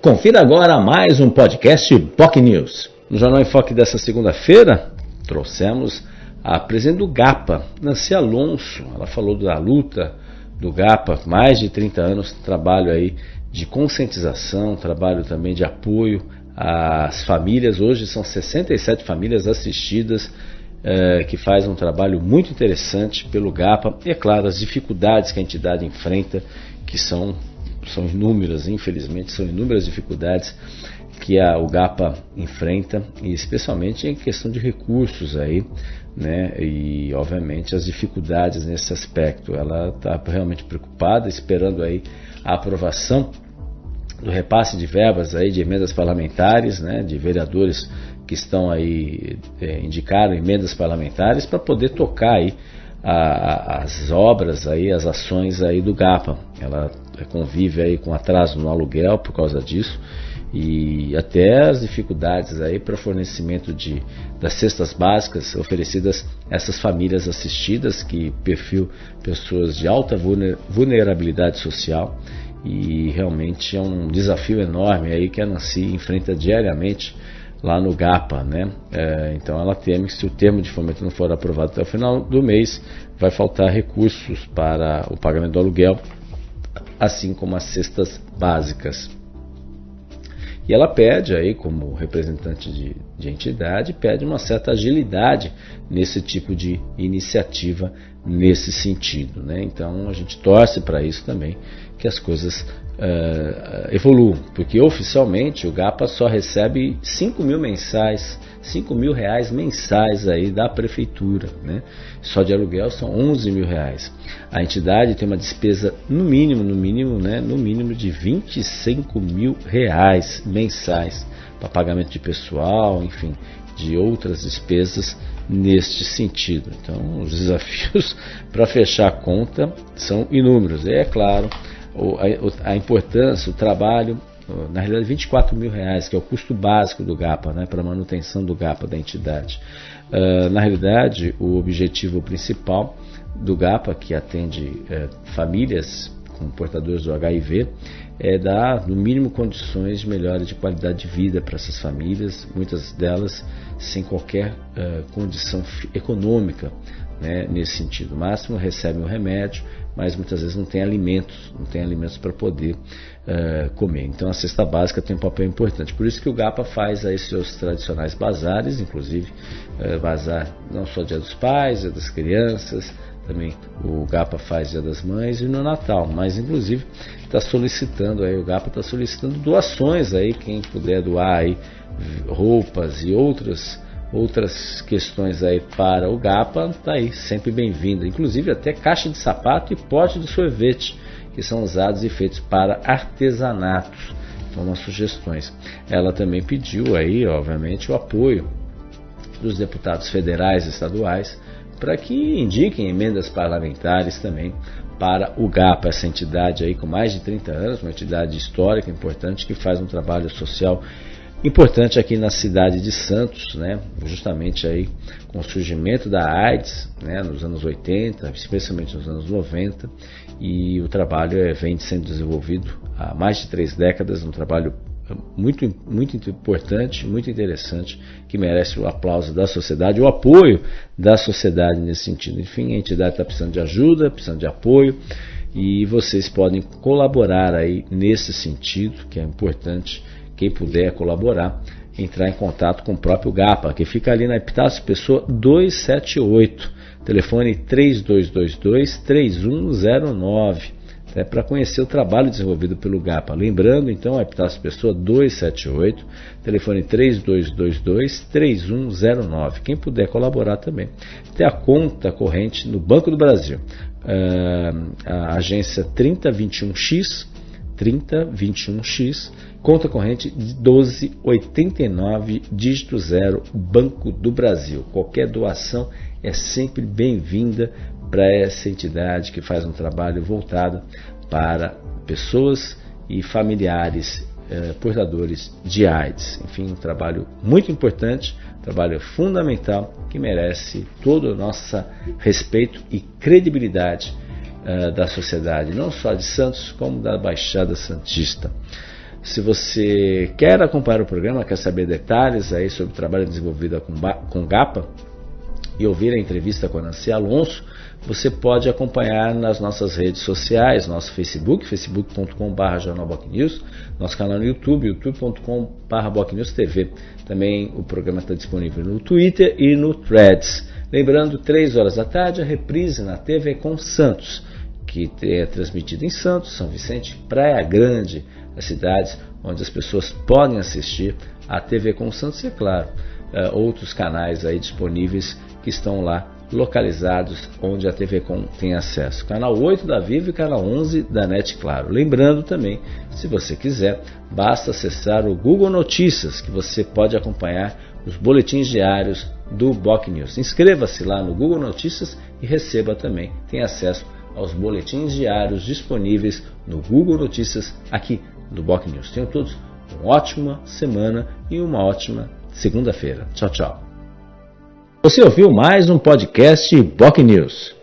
Confira agora mais um podcast POC News. No Jornal em Foque dessa segunda-feira, trouxemos a presidente do GAPA, Nancy Alonso. Ela falou da luta do GAPA, mais de 30 anos de trabalho aí de conscientização, trabalho também de apoio às famílias. Hoje são 67 famílias assistidas eh, que faz um trabalho muito interessante pelo GAPA e, é claro, as dificuldades que a entidade enfrenta, que são são inúmeras, infelizmente, são inúmeras dificuldades que a, o GAPA enfrenta, e especialmente em questão de recursos aí, né, e obviamente as dificuldades nesse aspecto. Ela está realmente preocupada, esperando aí a aprovação do repasse de verbas aí de emendas parlamentares, né, de vereadores que estão aí é, indicaram emendas parlamentares para poder tocar aí a, as obras aí, as ações aí do GAPA. Ela convive aí com atraso no aluguel por causa disso e até as dificuldades aí para fornecimento de das cestas básicas oferecidas a essas famílias assistidas que perfil pessoas de alta vulnerabilidade social e realmente é um desafio enorme aí que a Nancy enfrenta diariamente lá no GAPA, né? É, então ela teme que se o termo de fomento não for aprovado até o final do mês, vai faltar recursos para o pagamento do aluguel, assim como as cestas básicas. E ela pede aí, como representante de, de entidade, pede uma certa agilidade nesse tipo de iniciativa nesse sentido. Né? Então a gente torce para isso também, que as coisas uh, evoluam, porque oficialmente o GAPA só recebe 5 mil mensais, 5 mil reais mensais aí da prefeitura, né? Só de aluguel são 11 mil reais. A entidade tem uma despesa no mínimo, no mínimo, né? No mínimo de 25 mil reais mensais para pagamento de pessoal, enfim, de outras despesas neste sentido. Então, os desafios para fechar a conta são inúmeros. E é claro, a, importância, o trabalho, na realidade 24 mil reais, que é o custo básico do GAPA, né, para manutenção do GAPA da entidade. Uh, na realidade, o objetivo principal do GAPA, que atende uh, famílias com portadores do HIV, é dar, no mínimo, condições de melhora de qualidade de vida para essas famílias, muitas delas sem qualquer uh, condição econômica né, nesse sentido. O máximo recebem o remédio, mas muitas vezes não tem alimentos, não tem alimentos para poder uh, comer. Então a cesta básica tem um papel importante. Por isso que o GAPA faz aí seus tradicionais bazares, inclusive uh, bazar não só dia dos pais, dia das crianças, também o GAPA faz dia das mães e no Natal, mas inclusive está solicitando aí, o GAPA está solicitando doações aí, quem puder doar aí roupas e outras outras questões aí para o GAPA, está aí, sempre bem-vinda. Inclusive até caixa de sapato e pote de sorvete, que são usados e feitos para artesanatos. Então, umas sugestões. Ela também pediu aí, obviamente, o apoio dos deputados federais e estaduais para que indiquem emendas parlamentares também para o GAPA, essa entidade aí com mais de 30 anos, uma entidade histórica importante que faz um trabalho social importante aqui na cidade de Santos, né, justamente aí com o surgimento da AIDS, né, nos anos 80, especialmente nos anos 90, e o trabalho é, vem sendo desenvolvido há mais de três décadas, um trabalho muito, muito importante, muito interessante, que merece o aplauso da sociedade, o apoio da sociedade nesse sentido. Enfim, a entidade está precisando de ajuda, precisando de apoio, e vocês podem colaborar aí nesse sentido, que é importante quem puder colaborar, entrar em contato com o próprio GAPA, que fica ali na Epitácio Pessoa 278, telefone 3222-3109, é para conhecer o trabalho desenvolvido pelo GAPA. Lembrando, então, a Epitácio Pessoa 278, telefone 3222-3109. Quem puder colaborar também. Tem a conta corrente no Banco do Brasil, uh, a agência 3021X, 3021X, conta corrente 1289, dígito 0, Banco do Brasil. Qualquer doação é sempre bem-vinda para essa entidade que faz um trabalho voltado para pessoas e familiares eh, portadores de AIDS. Enfim, um trabalho muito importante, um trabalho fundamental que merece todo o nosso respeito e credibilidade uh, da sociedade, não só de Santos, como da Baixada Santista. Se você quer acompanhar o programa, quer saber detalhes aí sobre o trabalho desenvolvido com, com GAPA e ouvir a entrevista com a Nancy Alonso, você pode acompanhar nas nossas redes sociais, nosso Facebook, facebook.com.br jornalbocnews, nosso canal no YouTube, youtube.com.br TV. Também o programa está disponível no Twitter e no Threads. Lembrando, 3 horas da tarde, a reprise na TV com Santos, que é transmitida em Santos, São Vicente, Praia Grande, as cidades onde as pessoas podem assistir a TV com Santos é claro, uh, outros canais aí disponíveis que estão lá localizados onde a TV Com tem acesso. Canal 8 da Vivo e canal 11 da NET Claro. Lembrando também, se você quiser, basta acessar o Google Notícias, que você pode acompanhar os boletins diários do Boc News. Inscreva-se lá no Google Notícias e receba também, tem acesso aos boletins diários disponíveis no Google Notícias aqui do Boc News. Tenham todos uma ótima semana e uma ótima segunda-feira. Tchau, tchau. Você ouviu mais um podcast Boc News.